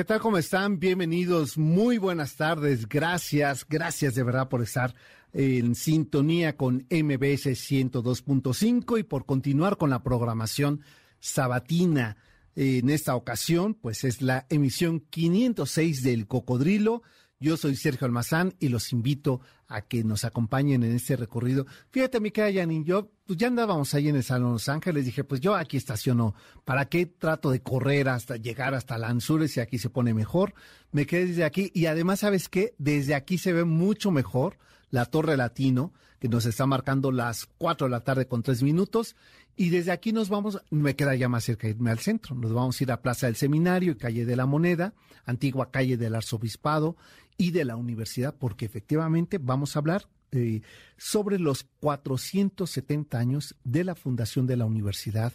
¿Qué tal? ¿Cómo están? Bienvenidos. Muy buenas tardes. Gracias, gracias de verdad por estar en sintonía con MBS 102.5 y por continuar con la programación sabatina. En esta ocasión, pues es la emisión 506 del Cocodrilo. Yo soy Sergio Almazán y los invito a que nos acompañen en este recorrido. Fíjate, mi querida Janine, yo pues ya andábamos ahí en el Salón Los Ángeles, dije, pues yo aquí estaciono, ¿para qué trato de correr hasta llegar hasta Lanzures y aquí se pone mejor? Me quedé desde aquí y además, ¿sabes qué? Desde aquí se ve mucho mejor la Torre Latino, que nos está marcando las 4 de la tarde con 3 minutos. Y desde aquí nos vamos, me queda ya más cerca irme al centro. Nos vamos a ir a Plaza del Seminario y Calle de la Moneda, antigua calle del Arzobispado y de la Universidad, porque efectivamente vamos a hablar eh, sobre los 470 años de la fundación de la universidad.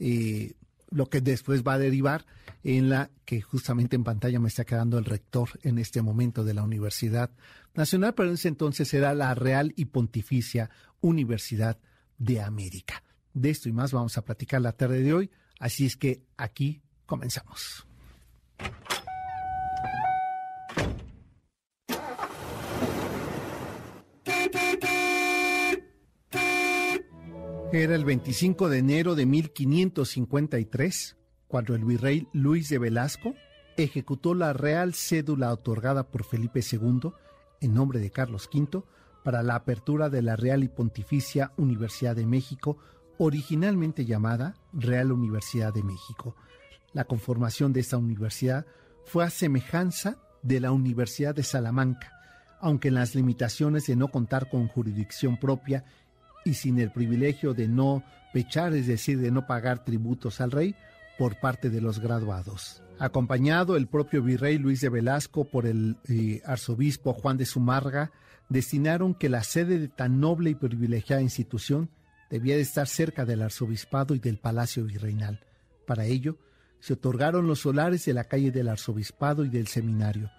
Eh, lo que después va a derivar en la que justamente en pantalla me está quedando el rector en este momento de la Universidad Nacional, pero en ese entonces era la Real y Pontificia Universidad de América. De esto y más vamos a platicar la tarde de hoy, así es que aquí comenzamos. Era el 25 de enero de 1553 cuando el virrey Luis de Velasco ejecutó la real cédula otorgada por Felipe II en nombre de Carlos V para la apertura de la Real y Pontificia Universidad de México, originalmente llamada Real Universidad de México. La conformación de esta universidad fue a semejanza de la Universidad de Salamanca, aunque en las limitaciones de no contar con jurisdicción propia y sin el privilegio de no pechar, es decir, de no pagar tributos al rey por parte de los graduados. Acompañado el propio virrey Luis de Velasco por el eh, arzobispo Juan de Sumarga, destinaron que la sede de tan noble y privilegiada institución debía de estar cerca del arzobispado y del palacio virreinal. Para ello, se otorgaron los solares de la calle del arzobispado y del seminario,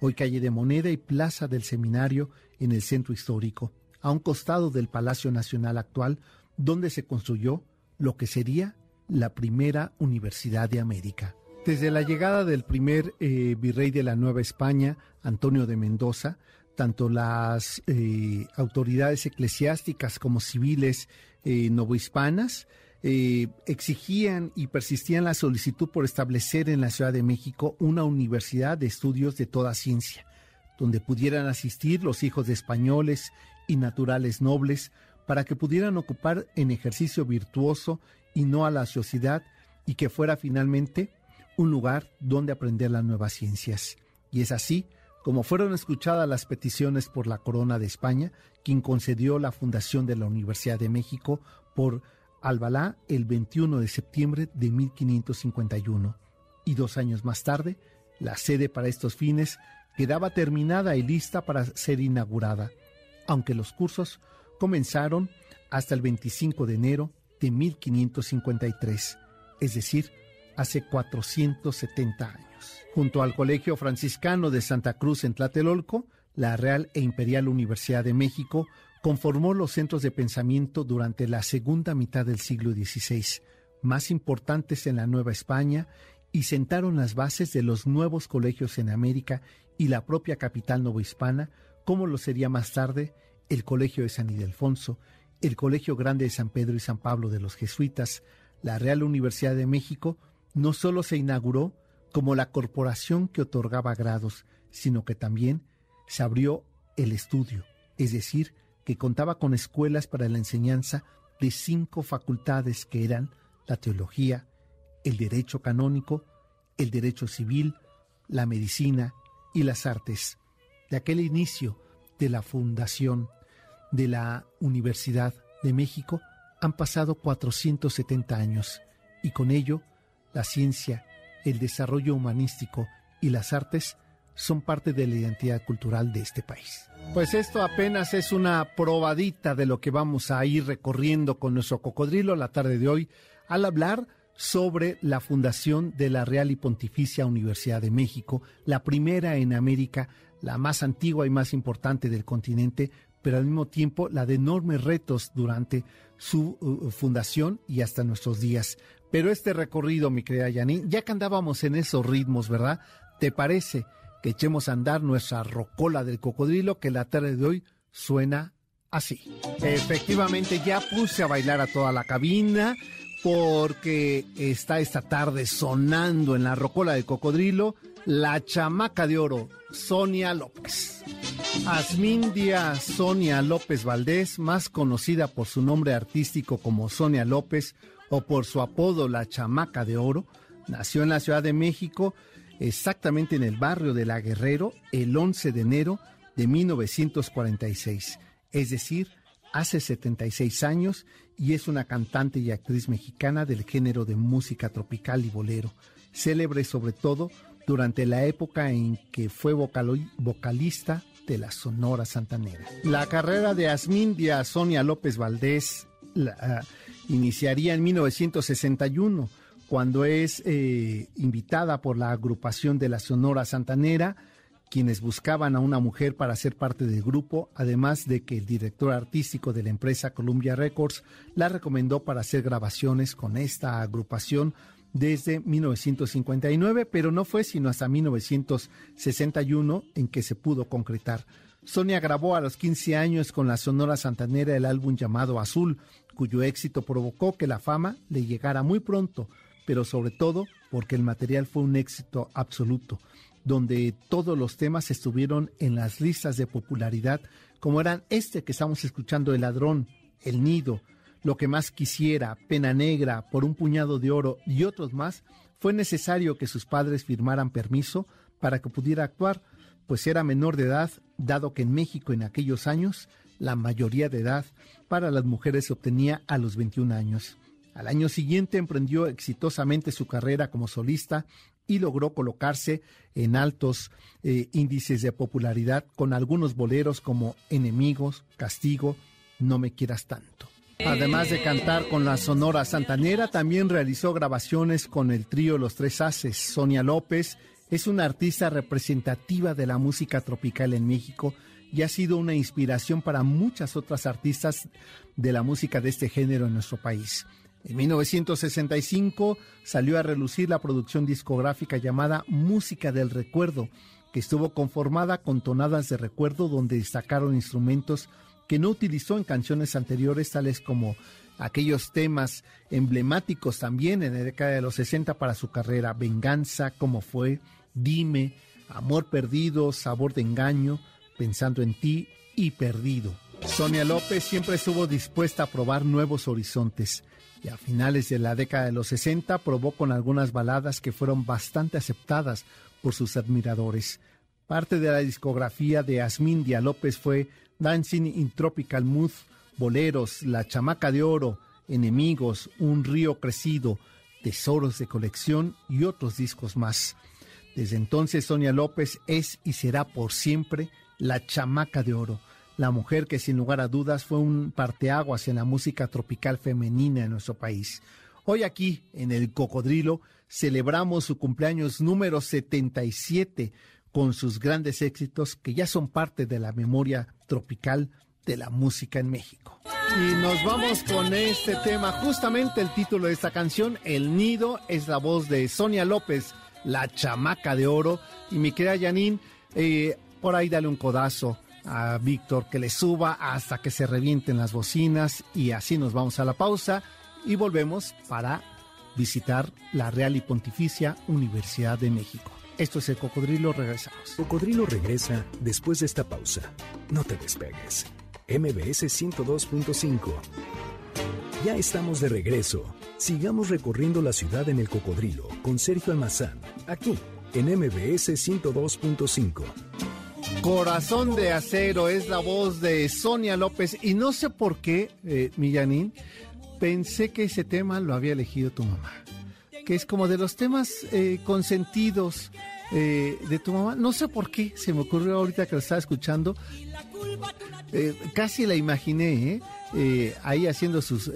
hoy calle de Moneda y plaza del seminario en el centro histórico, a un costado del Palacio Nacional actual, donde se construyó lo que sería la primera Universidad de América. Desde la llegada del primer eh, virrey de la Nueva España, Antonio de Mendoza, tanto las eh, autoridades eclesiásticas como civiles eh, novohispanas exigían y persistían la solicitud por establecer en la Ciudad de México una universidad de estudios de toda ciencia, donde pudieran asistir los hijos de españoles y naturales nobles para que pudieran ocupar en ejercicio virtuoso y no a la sociedad y que fuera finalmente un lugar donde aprender las nuevas ciencias. Y es así como fueron escuchadas las peticiones por la Corona de España, quien concedió la fundación de la Universidad de México por Albalá el 21 de septiembre de 1551. Y dos años más tarde, la sede para estos fines quedaba terminada y lista para ser inaugurada, aunque los cursos comenzaron hasta el 25 de enero de 1553, es decir, hace 470 años. Junto al Colegio Franciscano de Santa Cruz en Tlatelolco, la Real e Imperial Universidad de México conformó los centros de pensamiento durante la segunda mitad del siglo XVI, más importantes en la Nueva España, y sentaron las bases de los nuevos colegios en América y la propia capital novohispana, como lo sería más tarde el Colegio de San Ildefonso, el Colegio Grande de San Pedro y San Pablo de los Jesuitas, la Real Universidad de México, no solo se inauguró como la corporación que otorgaba grados, sino que también se abrió el estudio, es decir, que contaba con escuelas para la enseñanza de cinco facultades que eran la teología, el derecho canónico, el derecho civil, la medicina y las artes. De aquel inicio de la fundación de la Universidad de México han pasado 470 años y con ello la ciencia, el desarrollo humanístico y las artes son parte de la identidad cultural de este país. Pues esto apenas es una probadita de lo que vamos a ir recorriendo con nuestro cocodrilo la tarde de hoy al hablar sobre la fundación de la Real y Pontificia Universidad de México, la primera en América, la más antigua y más importante del continente, pero al mismo tiempo la de enormes retos durante su uh, fundación y hasta nuestros días. Pero este recorrido, mi querida Yanin, ya que andábamos en esos ritmos, ¿verdad? ¿Te parece que echemos a andar nuestra rocola del cocodrilo que la tarde de hoy suena así. Efectivamente, ya puse a bailar a toda la cabina porque está esta tarde sonando en la rocola del cocodrilo la chamaca de oro, Sonia López. Asmindia Sonia López Valdés, más conocida por su nombre artístico como Sonia López o por su apodo La Chamaca de Oro, nació en la Ciudad de México exactamente en el barrio de La Guerrero el 11 de enero de 1946, es decir, hace 76 años y es una cantante y actriz mexicana del género de música tropical y bolero, célebre sobre todo durante la época en que fue vocalista de la Sonora Santanera. La carrera de Asmindia Sonia López Valdés ah, iniciaría en 1961 cuando es eh, invitada por la agrupación de la Sonora Santanera, quienes buscaban a una mujer para ser parte del grupo, además de que el director artístico de la empresa Columbia Records la recomendó para hacer grabaciones con esta agrupación desde 1959, pero no fue sino hasta 1961 en que se pudo concretar. Sonia grabó a los 15 años con la Sonora Santanera el álbum llamado Azul, cuyo éxito provocó que la fama le llegara muy pronto, pero sobre todo porque el material fue un éxito absoluto, donde todos los temas estuvieron en las listas de popularidad, como eran este que estamos escuchando, El ladrón, El nido, Lo que más quisiera, Pena negra, Por un puñado de oro y otros más, fue necesario que sus padres firmaran permiso para que pudiera actuar, pues era menor de edad, dado que en México en aquellos años la mayoría de edad para las mujeres se obtenía a los 21 años. Al año siguiente emprendió exitosamente su carrera como solista y logró colocarse en altos eh, índices de popularidad con algunos boleros como Enemigos, Castigo, No me quieras tanto. Además de cantar con la Sonora Santanera, también realizó grabaciones con el trío Los Tres Haces. Sonia López es una artista representativa de la música tropical en México y ha sido una inspiración para muchas otras artistas de la música de este género en nuestro país. En 1965 salió a relucir la producción discográfica llamada Música del Recuerdo, que estuvo conformada con tonadas de recuerdo donde destacaron instrumentos que no utilizó en canciones anteriores, tales como aquellos temas emblemáticos también en la década de los 60 para su carrera, Venganza, como fue, Dime, Amor Perdido, Sabor de Engaño, Pensando en ti y Perdido. Sonia López siempre estuvo dispuesta a probar nuevos horizontes y a finales de la década de los 60 probó con algunas baladas que fueron bastante aceptadas por sus admiradores. Parte de la discografía de Asmindia López fue Dancing in Tropical Mood, Boleros, La Chamaca de Oro, Enemigos, Un Río Crecido, Tesoros de Colección y otros discos más. Desde entonces Sonia López es y será por siempre la Chamaca de Oro la mujer que sin lugar a dudas fue un parteaguas en la música tropical femenina en nuestro país. Hoy aquí, en el Cocodrilo, celebramos su cumpleaños número 77 con sus grandes éxitos que ya son parte de la memoria tropical de la música en México. Y nos vamos con este tema, justamente el título de esta canción, El Nido, es la voz de Sonia López, la chamaca de oro. Y mi querida Janine, eh, por ahí dale un codazo a Víctor que le suba hasta que se revienten las bocinas y así nos vamos a la pausa y volvemos para visitar la Real y Pontificia Universidad de México. Esto es el Cocodrilo, regresamos. Cocodrilo regresa después de esta pausa. No te despegues. MBS 102.5. Ya estamos de regreso. Sigamos recorriendo la ciudad en el Cocodrilo con Sergio Almazán, aquí en MBS 102.5. Corazón de acero es la voz de Sonia López y no sé por qué, eh, Millanín, pensé que ese tema lo había elegido tu mamá, que es como de los temas eh, consentidos eh, de tu mamá. No sé por qué, se me ocurrió ahorita que lo estaba escuchando. Eh, casi la imaginé, ¿eh? ahí haciendo sus,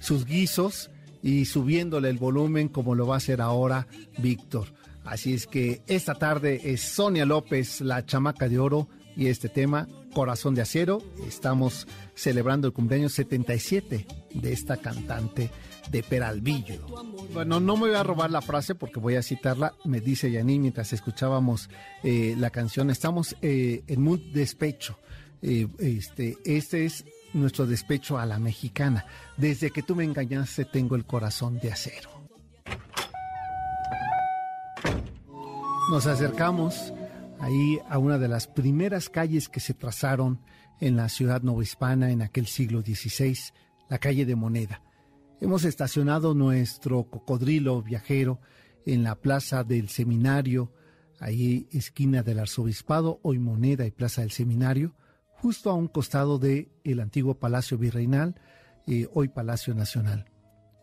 sus guisos y subiéndole el volumen como lo va a hacer ahora Víctor. Así es que esta tarde es Sonia López, la chamaca de oro, y este tema, Corazón de Acero. Estamos celebrando el cumpleaños 77 de esta cantante de Peralvillo. Bueno, no me voy a robar la frase porque voy a citarla. Me dice Yaní mientras escuchábamos eh, la canción. Estamos eh, en un despecho. Eh, este, este es nuestro despecho a la mexicana. Desde que tú me engañaste tengo el corazón de acero. Nos acercamos ahí a una de las primeras calles que se trazaron en la ciudad novohispana en aquel siglo XVI, la calle de Moneda. Hemos estacionado nuestro cocodrilo viajero en la plaza del seminario, ahí esquina del arzobispado, hoy Moneda y plaza del seminario, justo a un costado del el antiguo Palacio Virreinal, eh, hoy Palacio Nacional.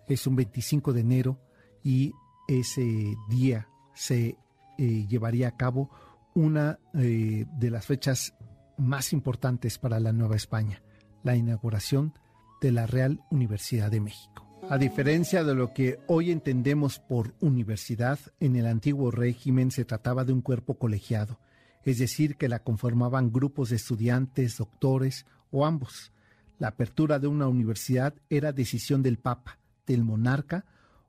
Es un 25 de enero y ese día se eh, llevaría a cabo una eh, de las fechas más importantes para la Nueva España, la inauguración de la Real Universidad de México. A diferencia de lo que hoy entendemos por universidad, en el antiguo régimen se trataba de un cuerpo colegiado, es decir, que la conformaban grupos de estudiantes, doctores o ambos. La apertura de una universidad era decisión del Papa, del monarca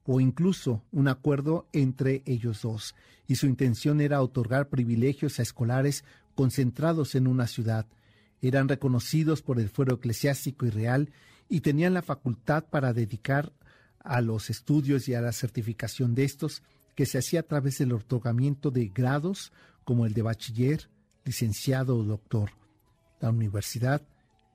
o incluso un acuerdo entre ellos dos, y su intención era otorgar privilegios a escolares concentrados en una ciudad. Eran reconocidos por el fuero eclesiástico y real y tenían la facultad para dedicar a los estudios y a la certificación de estos, que se hacía a través del otorgamiento de grados como el de bachiller, licenciado o doctor. La universidad,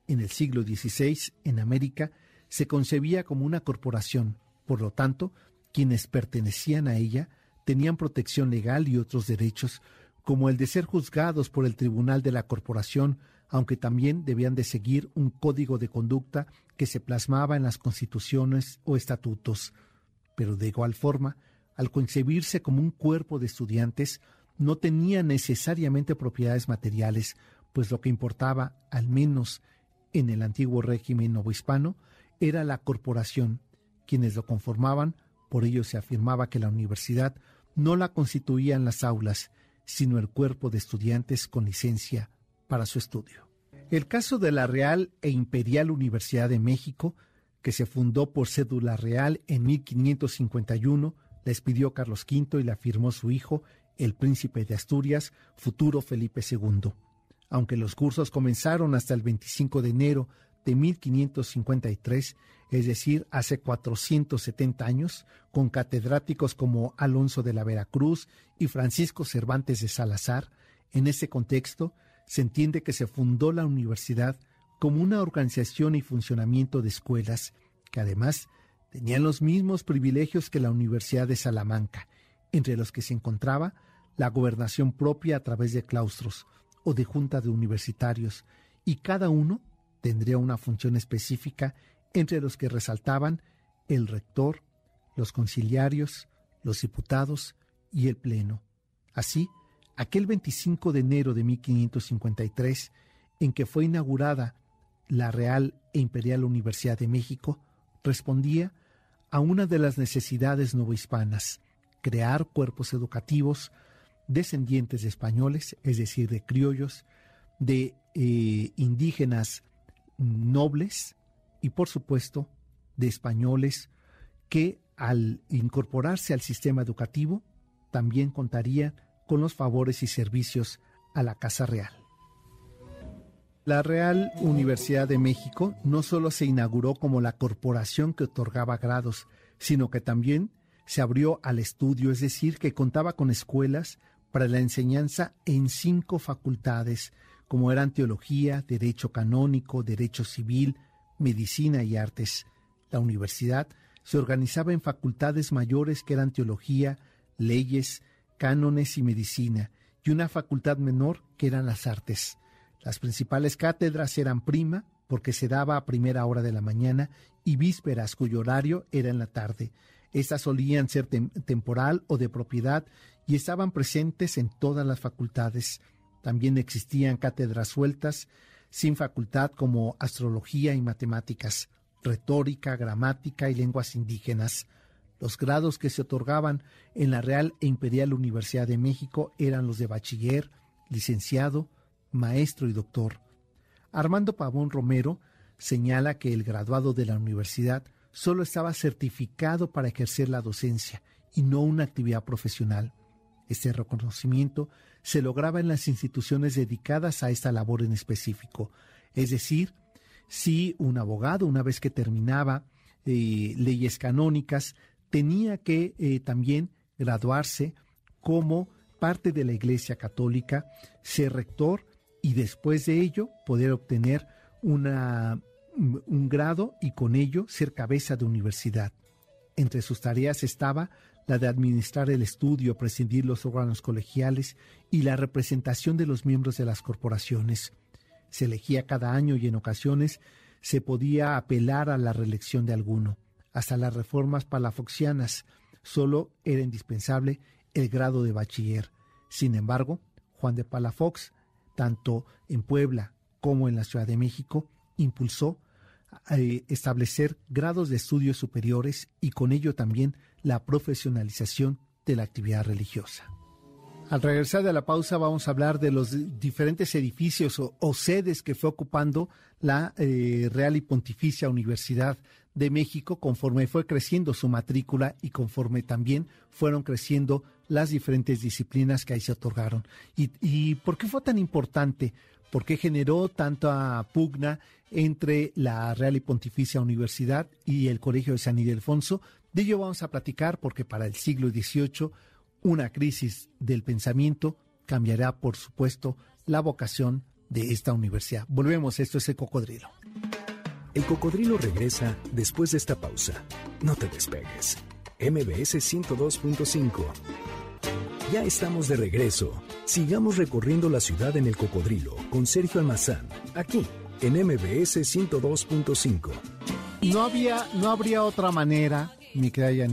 en el siglo XVI, en América, se concebía como una corporación, por lo tanto, quienes pertenecían a ella tenían protección legal y otros derechos, como el de ser juzgados por el Tribunal de la Corporación, aunque también debían de seguir un código de conducta que se plasmaba en las constituciones o estatutos. Pero de igual forma, al concebirse como un cuerpo de estudiantes, no tenía necesariamente propiedades materiales, pues lo que importaba, al menos en el antiguo régimen novohispano, era la corporación, quienes lo conformaban, por ello se afirmaba que la universidad no la constituían las aulas, sino el cuerpo de estudiantes con licencia para su estudio. El caso de la Real e Imperial Universidad de México, que se fundó por cédula real en 1551, la Carlos V y la firmó su hijo, el príncipe de Asturias, futuro Felipe II. Aunque los cursos comenzaron hasta el 25 de enero de 1553, es decir, hace 470 años, con catedráticos como Alonso de la Veracruz y Francisco Cervantes de Salazar, en ese contexto se entiende que se fundó la universidad como una organización y funcionamiento de escuelas que además tenían los mismos privilegios que la Universidad de Salamanca, entre los que se encontraba la gobernación propia a través de claustros o de junta de universitarios, y cada uno tendría una función específica entre los que resaltaban el rector, los conciliarios, los diputados y el Pleno. Así, aquel 25 de enero de 1553, en que fue inaugurada la Real e Imperial Universidad de México, respondía a una de las necesidades novohispanas, crear cuerpos educativos descendientes de españoles, es decir, de criollos, de eh, indígenas nobles y por supuesto de españoles que al incorporarse al sistema educativo también contaría con los favores y servicios a la Casa Real. La Real Universidad de México no solo se inauguró como la corporación que otorgaba grados, sino que también se abrió al estudio, es decir, que contaba con escuelas para la enseñanza en cinco facultades, como eran teología, derecho canónico, derecho civil, medicina y artes. La universidad se organizaba en facultades mayores que eran teología, leyes, cánones y medicina, y una facultad menor que eran las artes. Las principales cátedras eran prima, porque se daba a primera hora de la mañana, y vísperas, cuyo horario era en la tarde. Estas solían ser temporal o de propiedad y estaban presentes en todas las facultades. También existían cátedras sueltas sin facultad como astrología y matemáticas, retórica, gramática y lenguas indígenas. Los grados que se otorgaban en la Real e Imperial Universidad de México eran los de bachiller, licenciado, maestro y doctor. Armando Pavón Romero señala que el graduado de la universidad solo estaba certificado para ejercer la docencia y no una actividad profesional. Este reconocimiento se lograba en las instituciones dedicadas a esta labor en específico, es decir, si un abogado, una vez que terminaba eh, leyes canónicas, tenía que eh, también graduarse como parte de la Iglesia Católica, ser rector y después de ello poder obtener una, un grado y con ello ser cabeza de universidad. Entre sus tareas estaba la de administrar el estudio, presidir los órganos colegiales y la representación de los miembros de las corporaciones. Se elegía cada año y en ocasiones se podía apelar a la reelección de alguno. Hasta las reformas palafoxianas solo era indispensable el grado de bachiller. Sin embargo, Juan de Palafox, tanto en Puebla como en la Ciudad de México, impulsó eh, establecer grados de estudios superiores y con ello también la profesionalización de la actividad religiosa. Al regresar de la pausa vamos a hablar de los diferentes edificios o, sedes que fue ocupando la eh, Real y Pontificia Universidad de México conforme fue creciendo su matrícula y conforme también fueron creciendo las diferentes disciplinas que ahí se otorgaron. ¿Y, y por qué fue tan importante? ¿Por qué generó tanta pugna entre la Real y Pontificia Universidad y el Colegio de San Ildefonso? De ello vamos a platicar porque para el siglo XVIII una crisis del pensamiento cambiará, por supuesto, la vocación de esta universidad. Volvemos, esto es el cocodrilo. El cocodrilo regresa después de esta pausa. No te despegues. MBS 102.5. Ya estamos de regreso. Sigamos recorriendo la ciudad en el cocodrilo con Sergio Almazán, aquí en MBS 102.5. No había, no habría otra manera mi querida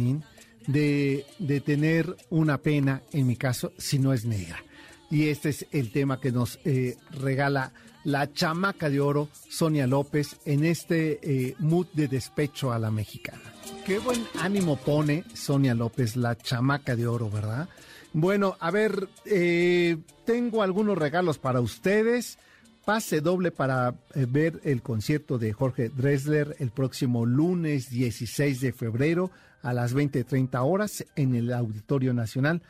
de tener una pena, en mi caso, si no es negra. Y este es el tema que nos eh, regala la chamaca de oro, Sonia López, en este eh, mood de despecho a la mexicana. Qué buen ánimo pone Sonia López, la chamaca de oro, ¿verdad? Bueno, a ver, eh, tengo algunos regalos para ustedes. Pase doble para ver el concierto de Jorge Dresler el próximo lunes 16 de febrero a las 20.30 horas en el Auditorio Nacional.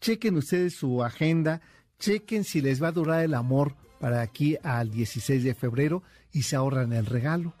Chequen ustedes su agenda, chequen si les va a durar el amor para aquí al 16 de febrero y se ahorran el regalo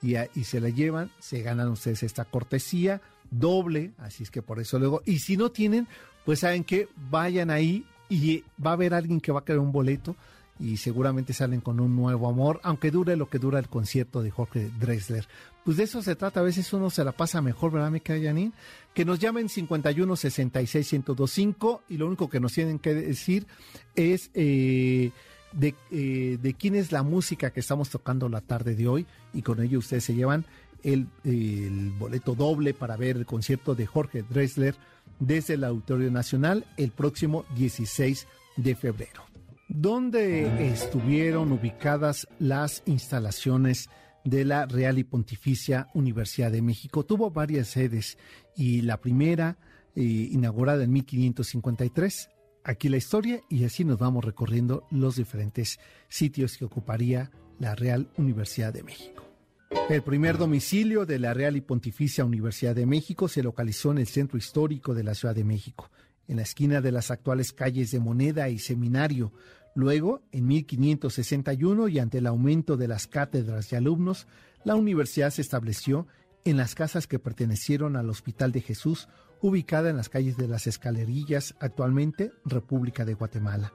y, y se la llevan, se ganan ustedes esta cortesía doble, así es que por eso luego, y si no tienen, pues saben que vayan ahí y va a haber alguien que va a querer un boleto y seguramente salen con un nuevo amor, aunque dure lo que dura el concierto de Jorge Drexler. Pues de eso se trata, a veces uno se la pasa mejor, ¿verdad, mi Janine? Que nos llamen 51 66 1025 y lo único que nos tienen que decir es eh, de, eh, de quién es la música que estamos tocando la tarde de hoy y con ello ustedes se llevan el, boleto doble para ver el concierto de Jorge Drexler desde el Auditorio Nacional el próximo 16 de febrero. ¿Dónde estuvieron ubicadas las instalaciones de la Real y Pontificia Universidad de México? Tuvo varias sedes y la primera, eh, inaugurada en 1553. Aquí la historia y así nos vamos recorriendo los diferentes sitios que ocuparía la Real Universidad de México. El primer domicilio de la Real y Pontificia Universidad de México se localizó en el centro histórico de la Ciudad de México, en la esquina de las actuales calles de Moneda y Seminario, Luego, en 1561 y ante el aumento de las cátedras y alumnos, la universidad se estableció en las casas que pertenecieron al Hospital de Jesús, ubicada en las calles de las Escalerillas, actualmente República de Guatemala.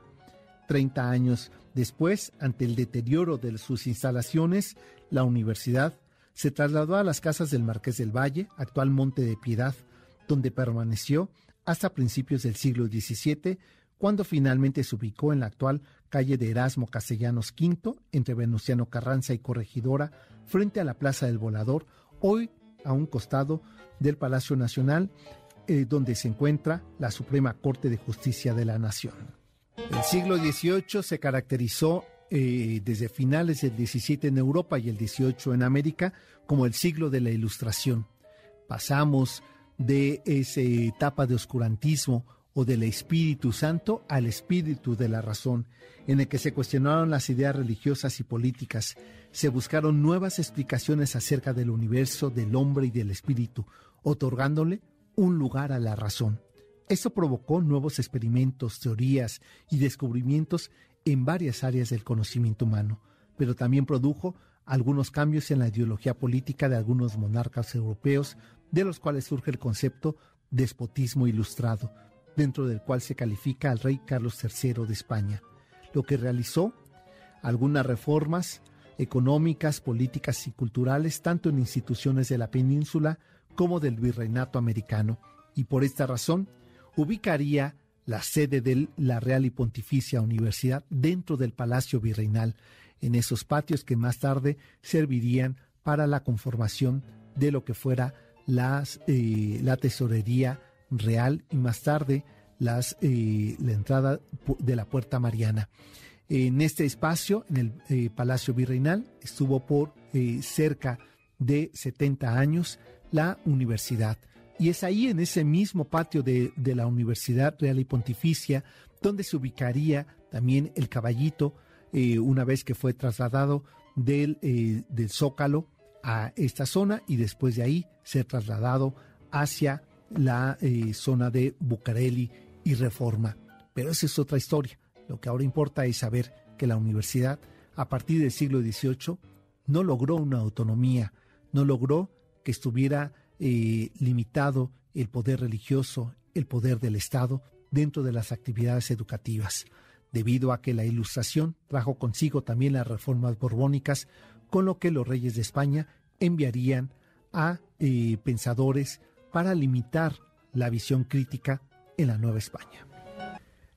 Treinta años después, ante el deterioro de sus instalaciones, la universidad se trasladó a las casas del Marqués del Valle, actual Monte de Piedad, donde permaneció hasta principios del siglo XVII cuando finalmente se ubicó en la actual calle de Erasmo Castellanos V, entre Venustiano Carranza y Corregidora, frente a la Plaza del Volador, hoy a un costado del Palacio Nacional, eh, donde se encuentra la Suprema Corte de Justicia de la Nación. El siglo XVIII se caracterizó eh, desde finales del XVII en Europa y el XVIII en América como el siglo de la Ilustración. Pasamos de esa etapa de oscurantismo o del Espíritu Santo al Espíritu de la razón, en el que se cuestionaron las ideas religiosas y políticas, se buscaron nuevas explicaciones acerca del universo, del hombre y del espíritu, otorgándole un lugar a la razón. Eso provocó nuevos experimentos, teorías y descubrimientos en varias áreas del conocimiento humano, pero también produjo algunos cambios en la ideología política de algunos monarcas europeos, de los cuales surge el concepto despotismo ilustrado, dentro del cual se califica al rey Carlos III de España, lo que realizó algunas reformas económicas, políticas y culturales, tanto en instituciones de la península como del virreinato americano, y por esta razón ubicaría la sede de la Real y Pontificia Universidad dentro del Palacio Virreinal, en esos patios que más tarde servirían para la conformación de lo que fuera las, eh, la tesorería real y más tarde las, eh, la entrada de la Puerta Mariana. En este espacio, en el eh, Palacio Virreinal, estuvo por cerca de 70 años la universidad. Y es ahí, en ese mismo patio de, de la Universidad Real y Pontificia, donde se ubicaría también el caballito, una vez que fue trasladado del, del Zócalo a esta zona y después de ahí ser trasladado hacia la eh, zona de Bucareli y Reforma. Pero esa es otra historia. Lo que ahora importa es saber que la universidad, a partir del siglo XVIII, no logró una autonomía, no logró que estuviera eh, limitado el poder religioso, el poder del Estado dentro de las actividades educativas, debido a que la Ilustración trajo consigo también las reformas borbónicas, con lo que los reyes de España enviarían a eh, pensadores para limitar la visión crítica en la Nueva España.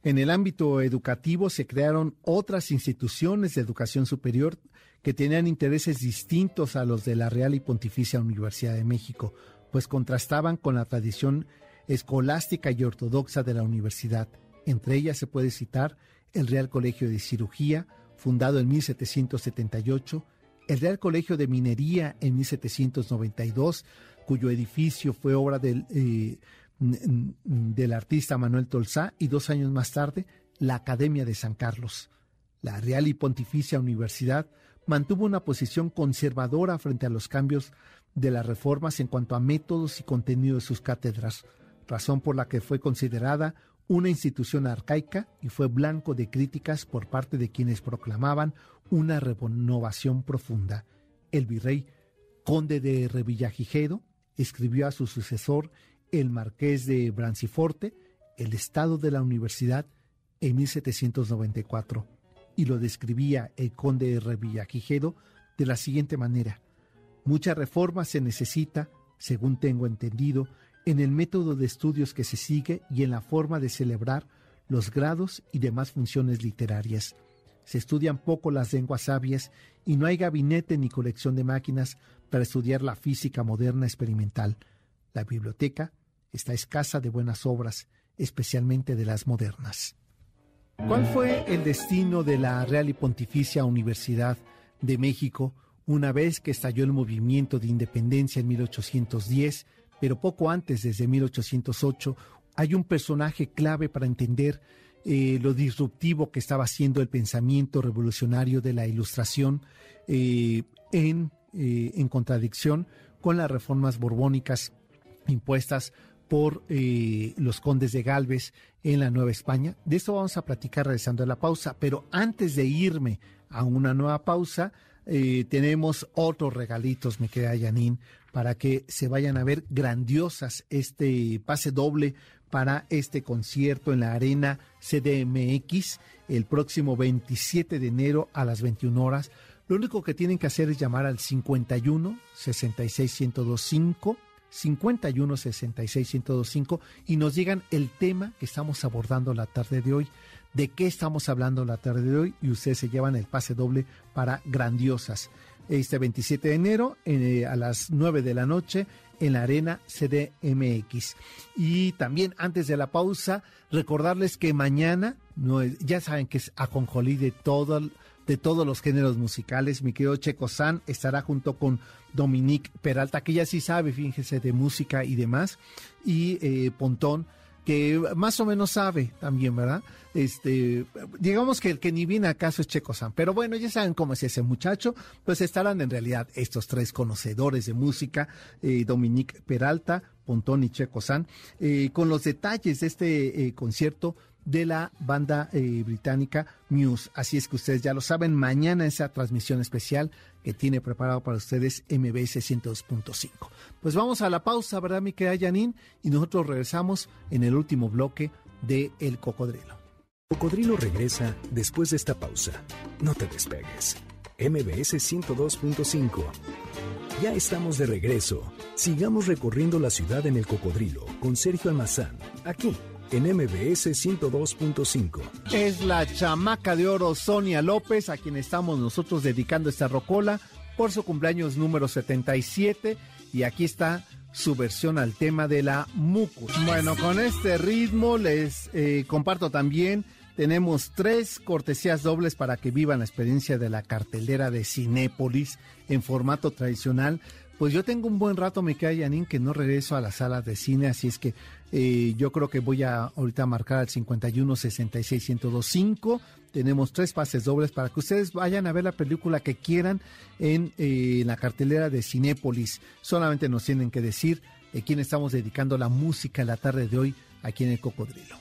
En el ámbito educativo se crearon otras instituciones de educación superior que tenían intereses distintos a los de la Real y Pontificia Universidad de México, pues contrastaban con la tradición escolástica y ortodoxa de la universidad. Entre ellas se puede citar el Real Colegio de Cirugía, fundado en 1778, el Real Colegio de Minería en 1792, cuyo edificio fue obra del, eh, del artista Manuel Tolsá, y dos años más tarde, la Academia de San Carlos. La Real y Pontificia Universidad mantuvo una posición conservadora frente a los cambios de las reformas en cuanto a métodos y contenido de sus cátedras, razón por la que fue considerada una institución arcaica y fue blanco de críticas por parte de quienes proclamaban una renovación profunda. El virrey conde de Revillagigedo escribió a su sucesor, el marqués de Branciforte, el estado de la universidad en 1794 y lo describía el conde de Revillagigedo de la siguiente manera. Mucha reforma se necesita, según tengo entendido, en el método de estudios que se sigue y en la forma de celebrar los grados y demás funciones literarias. Se estudian poco las lenguas sabias y no hay gabinete ni colección de máquinas para estudiar la física moderna experimental. La biblioteca está escasa de buenas obras, especialmente de las modernas. ¿Cuál fue el destino de la Real y Pontificia Universidad de México una vez que estalló el movimiento de independencia en 1810, pero poco antes, desde 1808, hay un personaje clave para entender eh, lo disruptivo que estaba haciendo el pensamiento revolucionario de la Ilustración eh, en eh, en contradicción con las reformas borbónicas impuestas por eh, los condes de Galvez en la Nueva España. De esto vamos a platicar regresando a la pausa, pero antes de irme a una nueva pausa, eh, tenemos otros regalitos, me queda Yanin, para que se vayan a ver grandiosas este pase doble para este concierto en la Arena CDMX el próximo 27 de enero a las 21 horas lo único que tienen que hacer es llamar al 51 66 1025 51 66 1025 y nos digan el tema que estamos abordando la tarde de hoy, de qué estamos hablando la tarde de hoy y ustedes se llevan el pase doble para grandiosas. este 27 de enero eh, a las 9 de la noche en la Arena CDMX. Y también antes de la pausa, recordarles que mañana, no ya saben que es aconjolí de todo de todos los géneros musicales. Mi querido Checo San estará junto con Dominique Peralta, que ya sí sabe, fíjense, de música y demás, y eh, Pontón, que más o menos sabe también, ¿verdad? Este, digamos que el que ni viene acaso es Checo San, pero bueno, ya saben cómo es ese muchacho, pues estarán en realidad estos tres conocedores de música, eh, Dominique Peralta, Pontón y Checo San, eh, con los detalles de este concierto de la banda eh, británica Muse. Así es que ustedes ya lo saben, mañana esa transmisión especial que tiene preparado para ustedes MBS 102.5. Pues vamos a la pausa, ¿verdad, mi querida Janine? Y nosotros regresamos en el último bloque de El Cocodrilo. Cocodrilo regresa después de esta pausa. No te despegues. MBS 102.5. Ya estamos de regreso. Sigamos recorriendo la ciudad en el Cocodrilo con Sergio Almazán, aquí en MBS 102.5. Es la chamaca de oro Sonia López, a quien estamos nosotros dedicando esta rocola por su cumpleaños número 77. Y aquí está su versión al tema de la mucus. Bueno, con este ritmo les eh, comparto también. Tenemos tres cortesías dobles para que vivan la experiencia de la cartelera de Cinépolis en formato tradicional pues yo tengo un buen rato, me cae Yanin, que no regreso a las salas de cine, así es que eh, yo creo que voy a ahorita marcar al 51 66 1025. Tenemos tres pases dobles para que ustedes vayan a ver la película que quieran en, eh, la cartelera de Cinépolis. Solamente nos tienen que decir a quién estamos dedicando la música la tarde de hoy aquí en el Cocodrilo.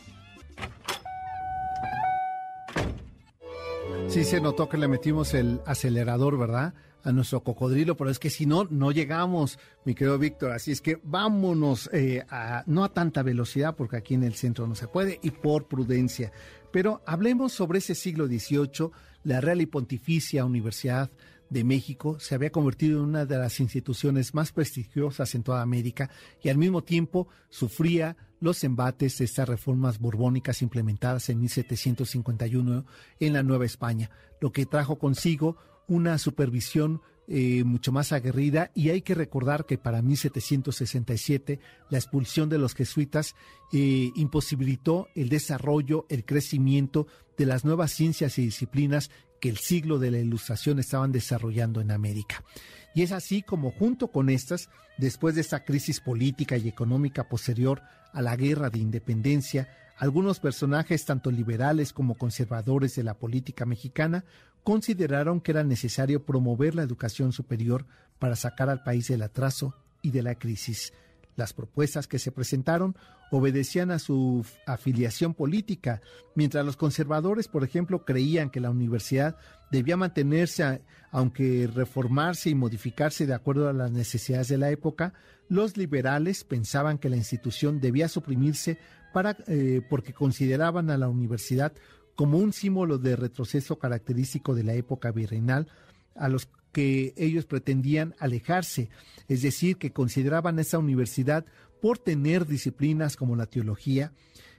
Sí se notó que le metimos el acelerador, ¿verdad? A nuestro cocodrilo, pero es que si no, no llegamos, mi querido Víctor. Así es que vámonos, eh, a, no a tanta velocidad, porque aquí en el centro no se puede, y por prudencia. Pero hablemos sobre ese siglo XVIII, la Real y Pontificia Universidad de México se había convertido en una de las instituciones más prestigiosas en toda América y al mismo tiempo sufría los embates de estas reformas borbónicas implementadas en 1751 en la Nueva España, lo que trajo consigo una supervisión eh, mucho más aguerrida y hay que recordar que para 1767 la expulsión de los jesuitas eh, imposibilitó el desarrollo, el crecimiento de las nuevas ciencias y disciplinas que el siglo de la Ilustración estaban desarrollando en América. Y es así como junto con estas, después de esta crisis política y económica posterior a la guerra de independencia, algunos personajes, tanto liberales como conservadores de la política mexicana, consideraron que era necesario promover la educación superior para sacar al país del atraso y de la crisis. Las propuestas que se presentaron obedecían a su afiliación política, mientras los conservadores, por ejemplo, creían que la universidad debía mantenerse, aunque reformarse y modificarse de acuerdo a las necesidades de la época, los liberales pensaban que la institución debía suprimirse para, eh, porque consideraban a la universidad como un símbolo de retroceso característico de la época virreinal a los que ellos pretendían alejarse, es decir, que consideraban esa universidad por tener disciplinas como la teología,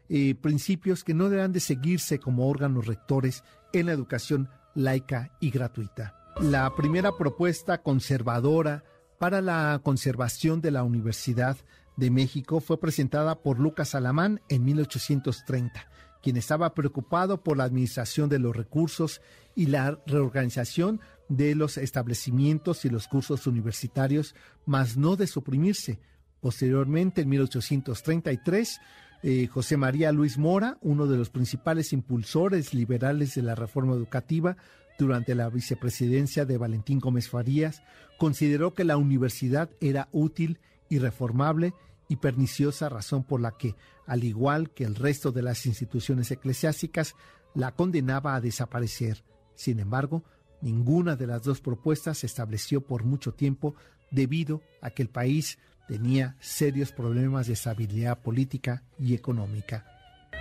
eh, principios que no deben de seguirse como órganos rectores en la educación laica y gratuita. La primera propuesta conservadora para la conservación de la Universidad de México fue presentada por Lucas Alamán en 1830, quien estaba preocupado por la administración de los recursos y la reorganización de los establecimientos y los cursos universitarios, mas no de suprimirse. Posteriormente, en 1833, eh, José María Luis Mora, uno de los principales impulsores liberales de la reforma educativa durante la vicepresidencia de Valentín Gómez Farías, consideró que la universidad era útil y reformable y perniciosa razón por la que, al igual que el resto de las instituciones eclesiásticas, la condenaba a desaparecer. Sin embargo, ninguna de las dos propuestas se estableció por mucho tiempo debido a que el país tenía serios problemas de estabilidad política y económica.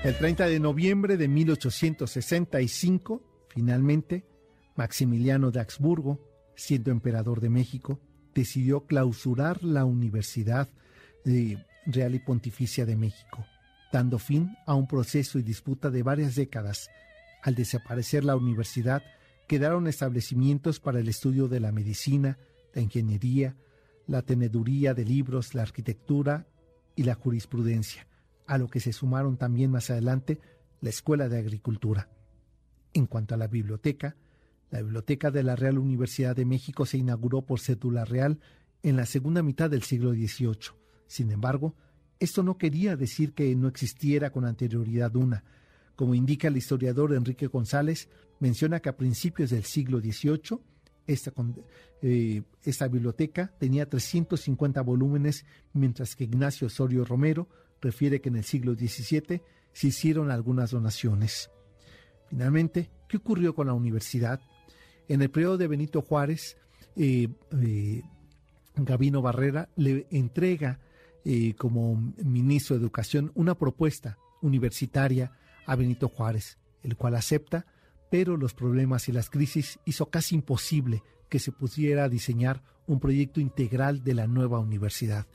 El 30 de noviembre de 1865, finalmente, Maximiliano de Habsburgo, siendo emperador de México, decidió clausurar la Universidad Real y Pontificia de México, dando fin a un proceso y disputa de varias décadas. Al desaparecer la universidad, quedaron establecimientos para el estudio de la medicina, la ingeniería, la teneduría de libros, la arquitectura y la jurisprudencia, a lo que se sumaron también más adelante la Escuela de Agricultura. En cuanto a la biblioteca, la Biblioteca de la Real Universidad de México se inauguró por cédula real en la segunda mitad del siglo XVIII. Sin embargo, esto no quería decir que no existiera con anterioridad una. Como indica el historiador Enrique González, menciona que a principios del siglo XVIII esta, eh, esta biblioteca tenía 350 volúmenes, mientras que Ignacio Osorio Romero refiere que en el siglo XVII se hicieron algunas donaciones. Finalmente, ¿qué ocurrió con la universidad? En el periodo de Benito Juárez, eh, eh, Gabino Barrera le entrega como ministro de Educación una propuesta universitaria a Benito Juárez, el cual acepta pero los problemas y las crisis hizo casi imposible que se pudiera diseñar un proyecto integral de la nueva universidad.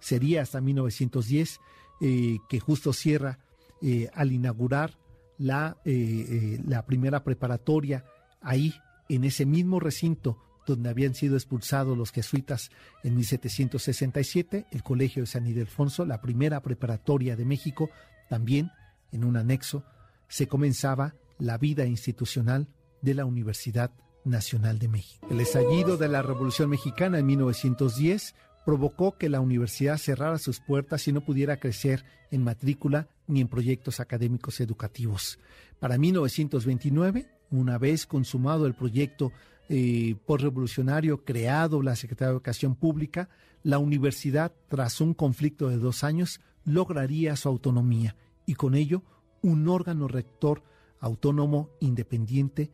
Sería hasta 1910 eh, que justo cierra eh, al inaugurar la, eh, la primera preparatoria ahí, en ese mismo recinto donde habían sido expulsados los jesuitas en 1767, el Colegio de San Ildefonso, la primera preparatoria de México, también en un anexo, se comenzaba la vida institucional de la Universidad Nacional de México. El estallido de la Revolución Mexicana en 1910 provocó que la universidad cerrara sus puertas y no pudiera crecer en matrícula ni en proyectos académicos educativos. Para 1929, una vez consumado el proyecto eh, revolucionario creado la Secretaría de Educación Pública, la universidad, tras un conflicto de dos años, lograría su autonomía y con ello un órgano rector autónomo, independiente,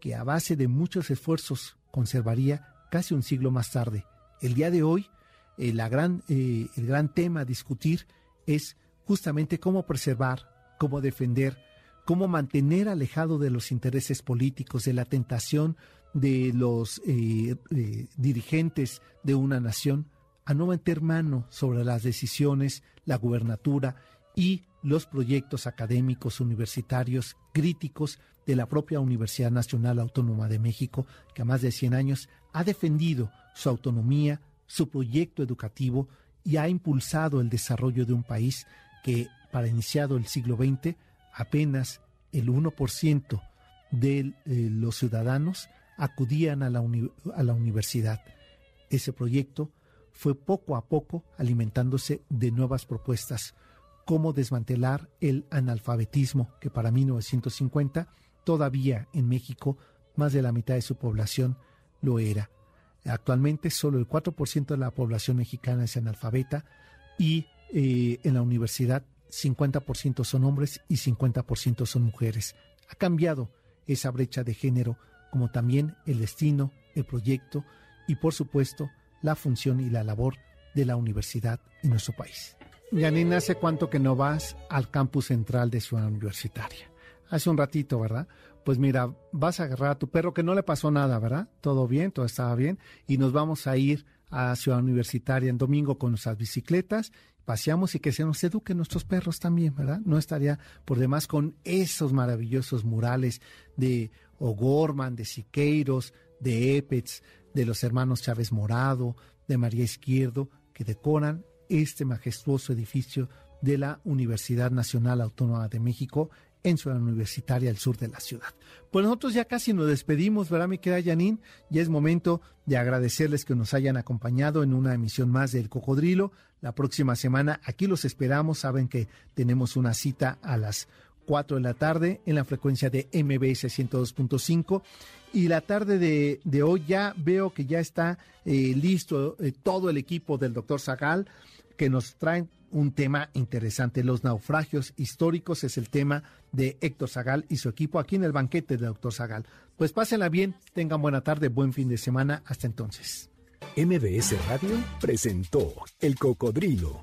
que a base de muchos esfuerzos conservaría casi un siglo más tarde. El día de hoy, eh, gran, eh, el gran tema a discutir es justamente cómo preservar, cómo defender, cómo mantener alejado de los intereses políticos, de la tentación de los eh, dirigentes de una nación, a no meter mano sobre las decisiones, la gubernatura y los proyectos académicos universitarios críticos de la propia Universidad Nacional Autónoma de México, que a más de 100 años ha defendido su autonomía, su proyecto educativo y ha impulsado el desarrollo de un país que, para iniciado el siglo XX, apenas el 1% de eh, los ciudadanos acudían a la, a la universidad. Ese proyecto fue poco a poco alimentándose de nuevas propuestas, cómo desmantelar el analfabetismo, que para 1950 todavía en México más de la mitad de su población lo era. Actualmente solo el 4% de la población mexicana es analfabeta y eh, en la universidad 50% son hombres y 50% son mujeres. Ha cambiado esa brecha de género, como también el destino, el proyecto y por supuesto la función y la labor de la universidad en nuestro país. Janine, ¿hace cuánto que no vas al campus central de Ciudad Universitaria? Hace un ratito, ¿verdad? Pues mira, vas a agarrar a tu perro que no le pasó nada, ¿verdad? Todo bien, todo estaba bien. Y nos vamos a ir a Ciudad Universitaria en domingo con nuestras bicicletas, paseamos y que se nos eduquen nuestros perros también, ¿verdad? No estaría por demás con esos maravillosos murales de O'Gorman, de Siqueiros, de Epets, de los hermanos Chávez Morado, de María Izquierdo, que decoran este majestuoso edificio de la Universidad Nacional Autónoma de México en Ciudad Universitaria al sur de la ciudad. Pues nosotros ya casi nos despedimos, ¿verdad, mi querida Janine? Ya es momento de agradecerles que nos hayan acompañado en una emisión más del Cocodrilo. La próxima semana aquí los esperamos. Saben que tenemos una cita a las 4 de la tarde en la frecuencia de MBS 102.5 y la tarde de, hoy ya veo que ya está eh, listo eh, todo el equipo del doctor Zagal que nos traen un tema interesante. Los naufragios históricos es el tema de Héctor Zagal y su equipo aquí en el banquete del doctor Zagal. Pues pásenla bien, tengan buena tarde, buen fin de semana. Hasta entonces. MBS Radio presentó El Cocodrilo.